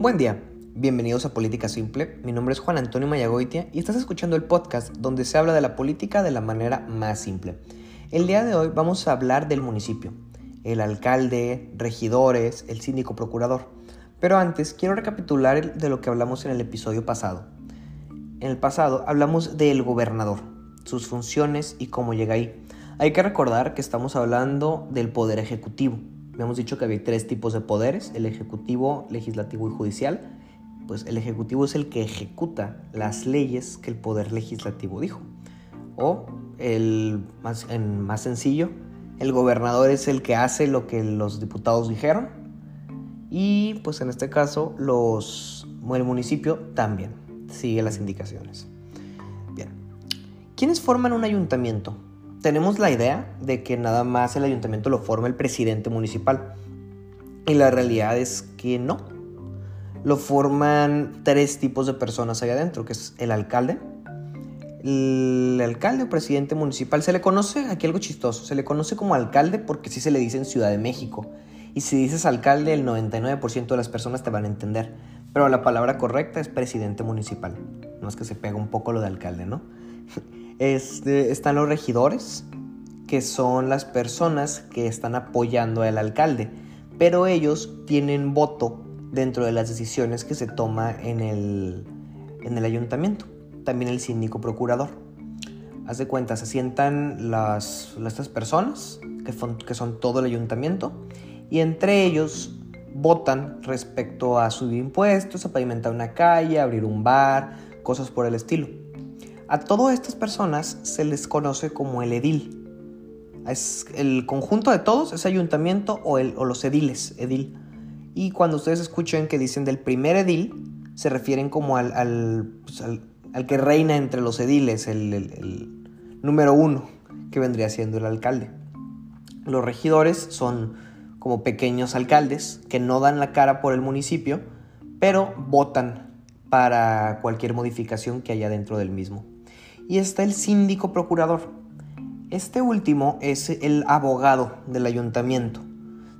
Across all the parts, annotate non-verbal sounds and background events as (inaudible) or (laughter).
Buen día, bienvenidos a Política Simple. Mi nombre es Juan Antonio Mayagoitia y estás escuchando el podcast donde se habla de la política de la manera más simple. El día de hoy vamos a hablar del municipio, el alcalde, regidores, el síndico procurador. Pero antes quiero recapitular de lo que hablamos en el episodio pasado. En el pasado hablamos del gobernador, sus funciones y cómo llega ahí. Hay que recordar que estamos hablando del poder ejecutivo. Hemos dicho que había tres tipos de poderes, el ejecutivo, legislativo y judicial. Pues el ejecutivo es el que ejecuta las leyes que el poder legislativo dijo. O el en más sencillo, el gobernador es el que hace lo que los diputados dijeron. Y pues en este caso los, el municipio también sigue las indicaciones. Bien. ¿Quiénes forman un ayuntamiento? Tenemos la idea de que nada más el ayuntamiento lo forma el presidente municipal. Y la realidad es que no. Lo forman tres tipos de personas allá adentro, que es el alcalde. El alcalde o presidente municipal se le conoce, aquí algo chistoso, se le conoce como alcalde porque sí se le dice en Ciudad de México. Y si dices alcalde, el 99% de las personas te van a entender. Pero la palabra correcta es presidente municipal. No es que se pega un poco lo de alcalde, ¿no? (laughs) Este, están los regidores, que son las personas que están apoyando al alcalde, pero ellos tienen voto dentro de las decisiones que se toma en el, en el ayuntamiento. También el síndico procurador. Haz de cuenta, se sientan las, estas personas, que, que son todo el ayuntamiento, y entre ellos votan respecto a subir impuestos, a pavimentar una calle, abrir un bar, cosas por el estilo. A todas estas personas se les conoce como el edil. Es el conjunto de todos es ayuntamiento o, los ediles, edil. Y cuando ustedes escuchen que dicen del primer edil, se refieren como al, al, pues, que reina entre los ediles, el, el número uno, que vendría siendo el alcalde. Los regidores son como pequeños alcaldes que no dan la cara por el municipio, pero votan para cualquier modificación que haya dentro del mismo y está el síndico procurador. Este último es el abogado del ayuntamiento.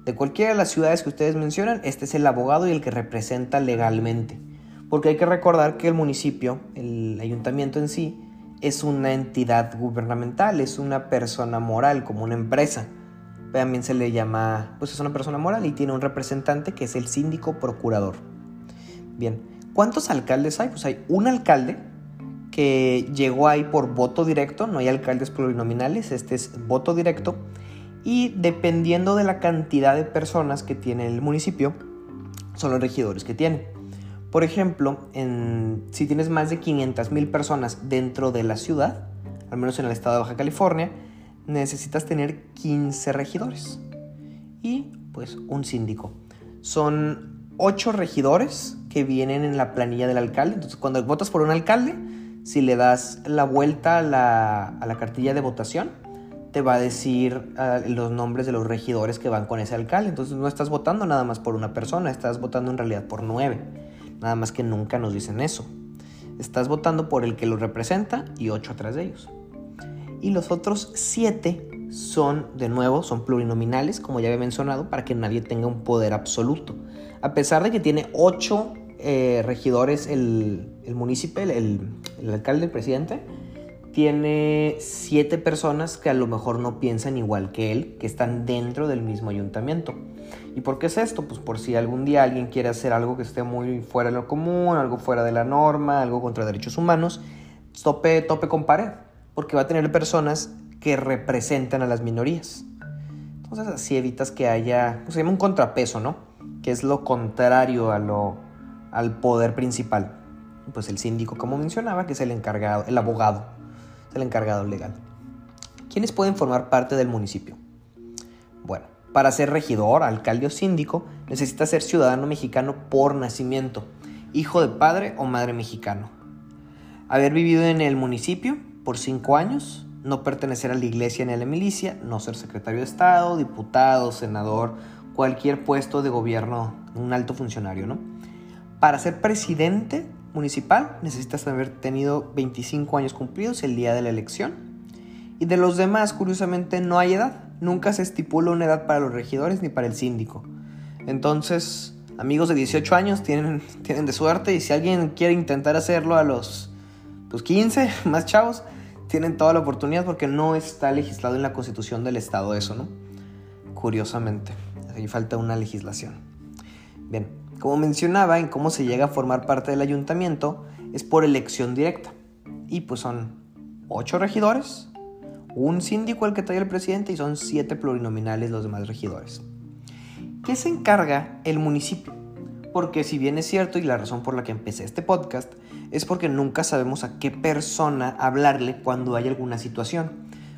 De cualquiera de las ciudades que ustedes mencionan, este es el abogado y el que representa legalmente. Porque hay que recordar que el municipio, el ayuntamiento en sí, es una entidad gubernamental, es una persona moral, como una empresa. También se le llama, pues es una persona moral y tiene un representante que es el síndico procurador. Bien, ¿cuántos alcaldes hay? Pues hay un alcalde que llegó ahí por voto directo, no hay alcaldes plurinominales, este es voto directo, y dependiendo de la cantidad de personas que tiene el municipio, son los regidores que tiene. Por ejemplo, en, si tienes más de 500 mil personas dentro de la ciudad, al menos en el estado de Baja California, necesitas tener 15 regidores y pues un síndico. Son 8 regidores que vienen en la planilla del alcalde. Entonces, cuando votas por un alcalde, si le das la vuelta a la, cartilla de votación, te va a decir ah, los nombres de los regidores que van con ese alcalde. Entonces no estás votando nada más por una persona, estás votando en realidad por nueve. Nada más que nunca nos dicen eso. Estás votando por el que lo representa y ocho atrás de ellos. Y los otros siete son, de nuevo, son plurinominales, como ya había mencionado, para que nadie tenga un poder absoluto. A pesar de que tiene ocho eh, regidores el, el municipio, el, alcalde, el presidente, tiene siete personas que a lo mejor no piensan igual que él, que están dentro del mismo ayuntamiento. ¿Y por qué es esto? Pues por si algún día alguien quiere hacer algo que esté muy fuera de lo común, algo fuera de la norma, algo contra derechos humanos, tope, tope con pared, porque va a tener personas que representan a las minorías. Entonces así evitas que haya, pues un contrapeso, ¿no? Que es lo contrario a lo al poder principal. Pues el síndico, como mencionaba, que es el encargado, el abogado, es el encargado legal. ¿Quiénes pueden formar parte del municipio? Bueno, para ser regidor, alcalde o síndico, necesita ser ciudadano mexicano por nacimiento, hijo de padre o madre mexicano. Haber vivido en el municipio por cinco años, no pertenecer a la iglesia ni a la milicia, no ser secretario de Estado, diputado, senador, cualquier puesto de gobierno, un alto funcionario, ¿no? Para ser presidente municipal necesitas haber tenido 25 años cumplidos el día de la elección. Y de los demás, curiosamente, no hay edad. Nunca se estipula una edad para los regidores ni para el síndico. Entonces, amigos de 18 años tienen, (laughs) tienen de suerte y si alguien quiere intentar hacerlo a los pues, 15 (laughs) más chavos, tienen toda la oportunidad porque no está legislado en la constitución del estado eso, ¿no? Curiosamente, ahí falta una legislación. Bien, como mencionaba, en cómo se llega a formar parte del ayuntamiento es por elección directa. Y pues son ocho regidores, un síndico el que trae el presidente y son siete plurinominales los demás regidores. ¿Qué se encarga el municipio? Porque si bien es cierto y la razón por la que empecé este podcast es porque nunca sabemos a qué persona hablarle cuando hay alguna situación.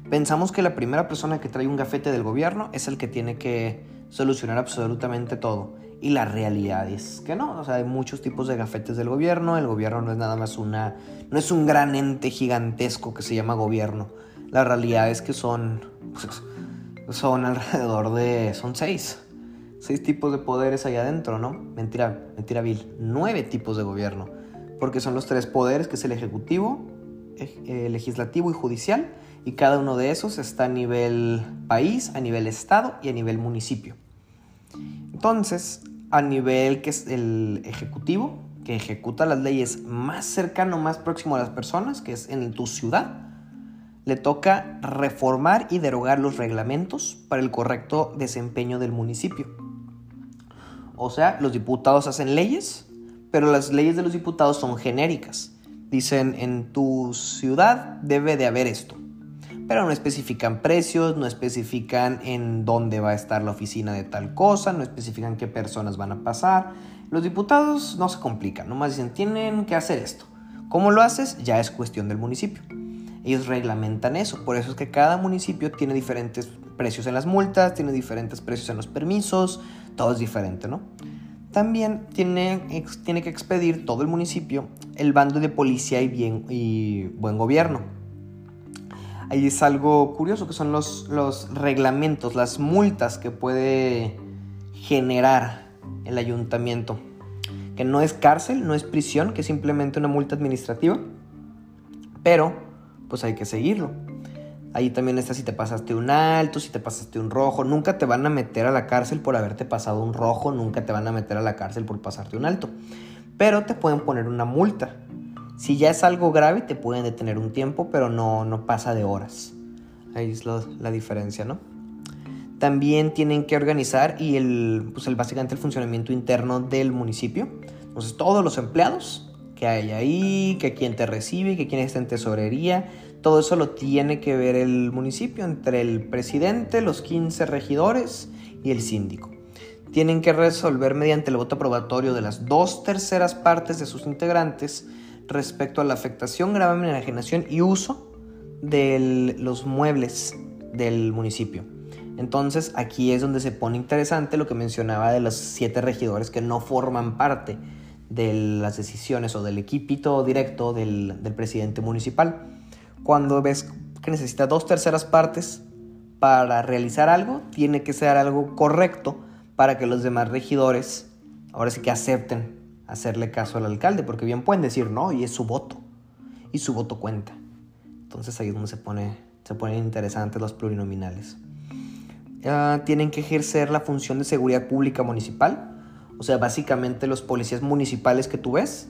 Pensamos que la primera persona que trae un gafete del gobierno es el que tiene que solucionar absolutamente todo. Y la realidad es que no, o sea, hay muchos tipos de gafetes del gobierno, el gobierno no es nada más una, no es un gran ente gigantesco que se llama gobierno. La realidad es que son, pues, son alrededor de, son seis, seis tipos de poderes allá adentro, ¿no? Mentira, mentira Bill, nueve tipos de gobierno, porque son los tres poderes que es el ejecutivo, eh, legislativo y judicial, y cada uno de esos está a nivel país, a nivel estado y a nivel municipio. Entonces, a nivel que es el ejecutivo, que ejecuta las leyes más cercano, más próximo a las personas, que es en tu ciudad, le toca reformar y derogar los reglamentos para el correcto desempeño del municipio. O sea, los diputados hacen leyes, pero las leyes de los diputados son genéricas. Dicen, en tu ciudad debe de haber esto pero no especifican precios, no especifican en dónde va a estar la oficina de tal cosa, no especifican qué personas van a pasar. Los diputados no se complican, nomás dicen, tienen que hacer esto. ¿Cómo lo haces? Ya es cuestión del municipio. Ellos reglamentan eso, por eso es que cada municipio tiene diferentes precios en las multas, tiene diferentes precios en los permisos, todo es diferente, ¿no? También tiene, tiene que expedir todo el municipio el bando de policía y, buen gobierno ahí es algo curioso que son los, los reglamentos, las multas que puede generar el ayuntamiento. Que no es cárcel, no es prisión, que es simplemente una multa administrativa. Pero, pues hay que seguirlo. Ahí también está si te pasaste un alto, si te pasaste un rojo. Nunca te van a meter a la cárcel por haberte pasado un rojo, nunca te van a meter a la cárcel por pasarte un alto. Pero te pueden poner una multa. Si ya es algo grave, te pueden detener un tiempo, pero no, no pasa de horas. Ahí es la diferencia, ¿no? También tienen que organizar y el, pues el, básicamente el funcionamiento interno del municipio. Entonces, todos los empleados que hay ahí, que quién te recibe, que quién está en tesorería, todo eso lo tiene que ver el municipio entre el presidente, los 15 regidores y el síndico. Tienen que resolver mediante el voto aprobatorio de las dos terceras partes de sus integrantes respecto a la afectación, gravamen, enajenación y uso de los muebles del municipio. Entonces aquí es donde se pone interesante lo que mencionaba de los siete regidores que no forman parte de las decisiones o del equipito directo del, del presidente municipal. Cuando ves que necesita dos terceras partes para realizar algo, tiene que ser algo correcto para que los demás regidores ahora sí que acepten hacerle caso al alcalde, porque bien pueden decir no, y es su voto, y su voto cuenta. Entonces ahí es donde se, pone, se ponen interesantes los plurinominales. tienen que ejercer la función de seguridad pública municipal, o sea, básicamente los policías municipales que tú ves,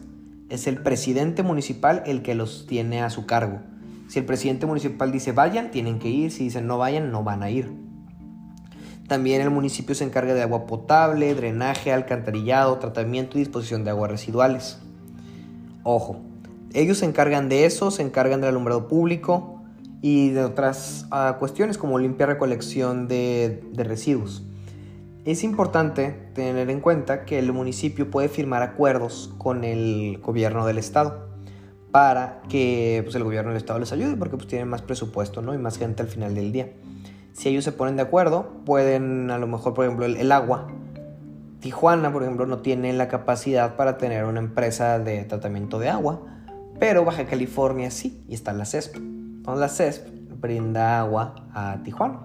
es el presidente municipal el que los tiene a su cargo. Si el presidente municipal dice vayan, tienen que ir, si dicen no vayan, no van a ir. También el municipio se encarga de agua potable, drenaje, alcantarillado, tratamiento y disposición de aguas residuales. Ojo, ellos se encargan de eso, se encargan del alumbrado público y de otras ah, cuestiones como limpia recolección de, de residuos. Es importante tener en cuenta que el municipio puede firmar acuerdos con el gobierno del estado para que pues, el gobierno del estado les ayude porque pues, tienen más presupuesto ¿no? y más gente al final del día si ellos se ponen de acuerdo, pueden a lo mejor, por ejemplo, el, agua. Tijuana, por ejemplo, no tiene la capacidad para tener una empresa de tratamiento de agua, pero Baja California sí, y está la CESP. Entonces la CESP brinda agua a Tijuana,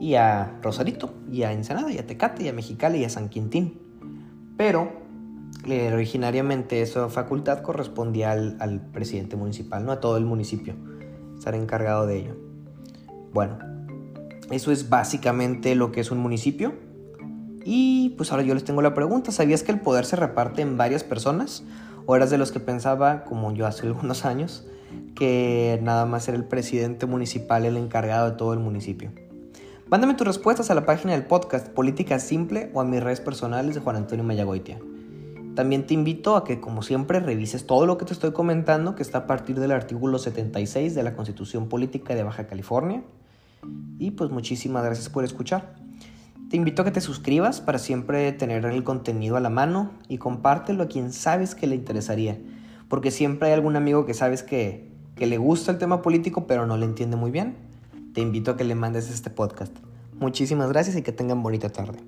y a Rosarito, y a Ensenada, y a Tecate, y a Mexicali, y a San Quintín. Pero eh, originariamente esa facultad correspondía al, al presidente municipal, no a todo el municipio, estar encargado de ello. Bueno, eso es básicamente lo que es un municipio. Y pues ahora yo les tengo la pregunta, ¿sabías que el poder se reparte en varias personas? ¿O eras de los que pensaba, como yo hace (laughs) algunos años, que nada más era el presidente municipal el encargado de todo el municipio? Mándame tus respuestas a la página del podcast Política Simple o a mis redes personales de Juan Antonio Mayagoitia. También te invito a que, como siempre, revises todo lo que te estoy comentando, que está a partir del artículo 76 de la Constitución Política de Baja California. Y pues muchísimas gracias por escuchar. Te invito a que te suscribas para siempre tener el contenido a la mano y compártelo a quien sabes que le interesaría, porque siempre hay algún amigo que sabes que, que le gusta el tema político pero no le entiende muy bien. Te invito a que le mandes este podcast. Muchísimas gracias y que tengan bonita tarde.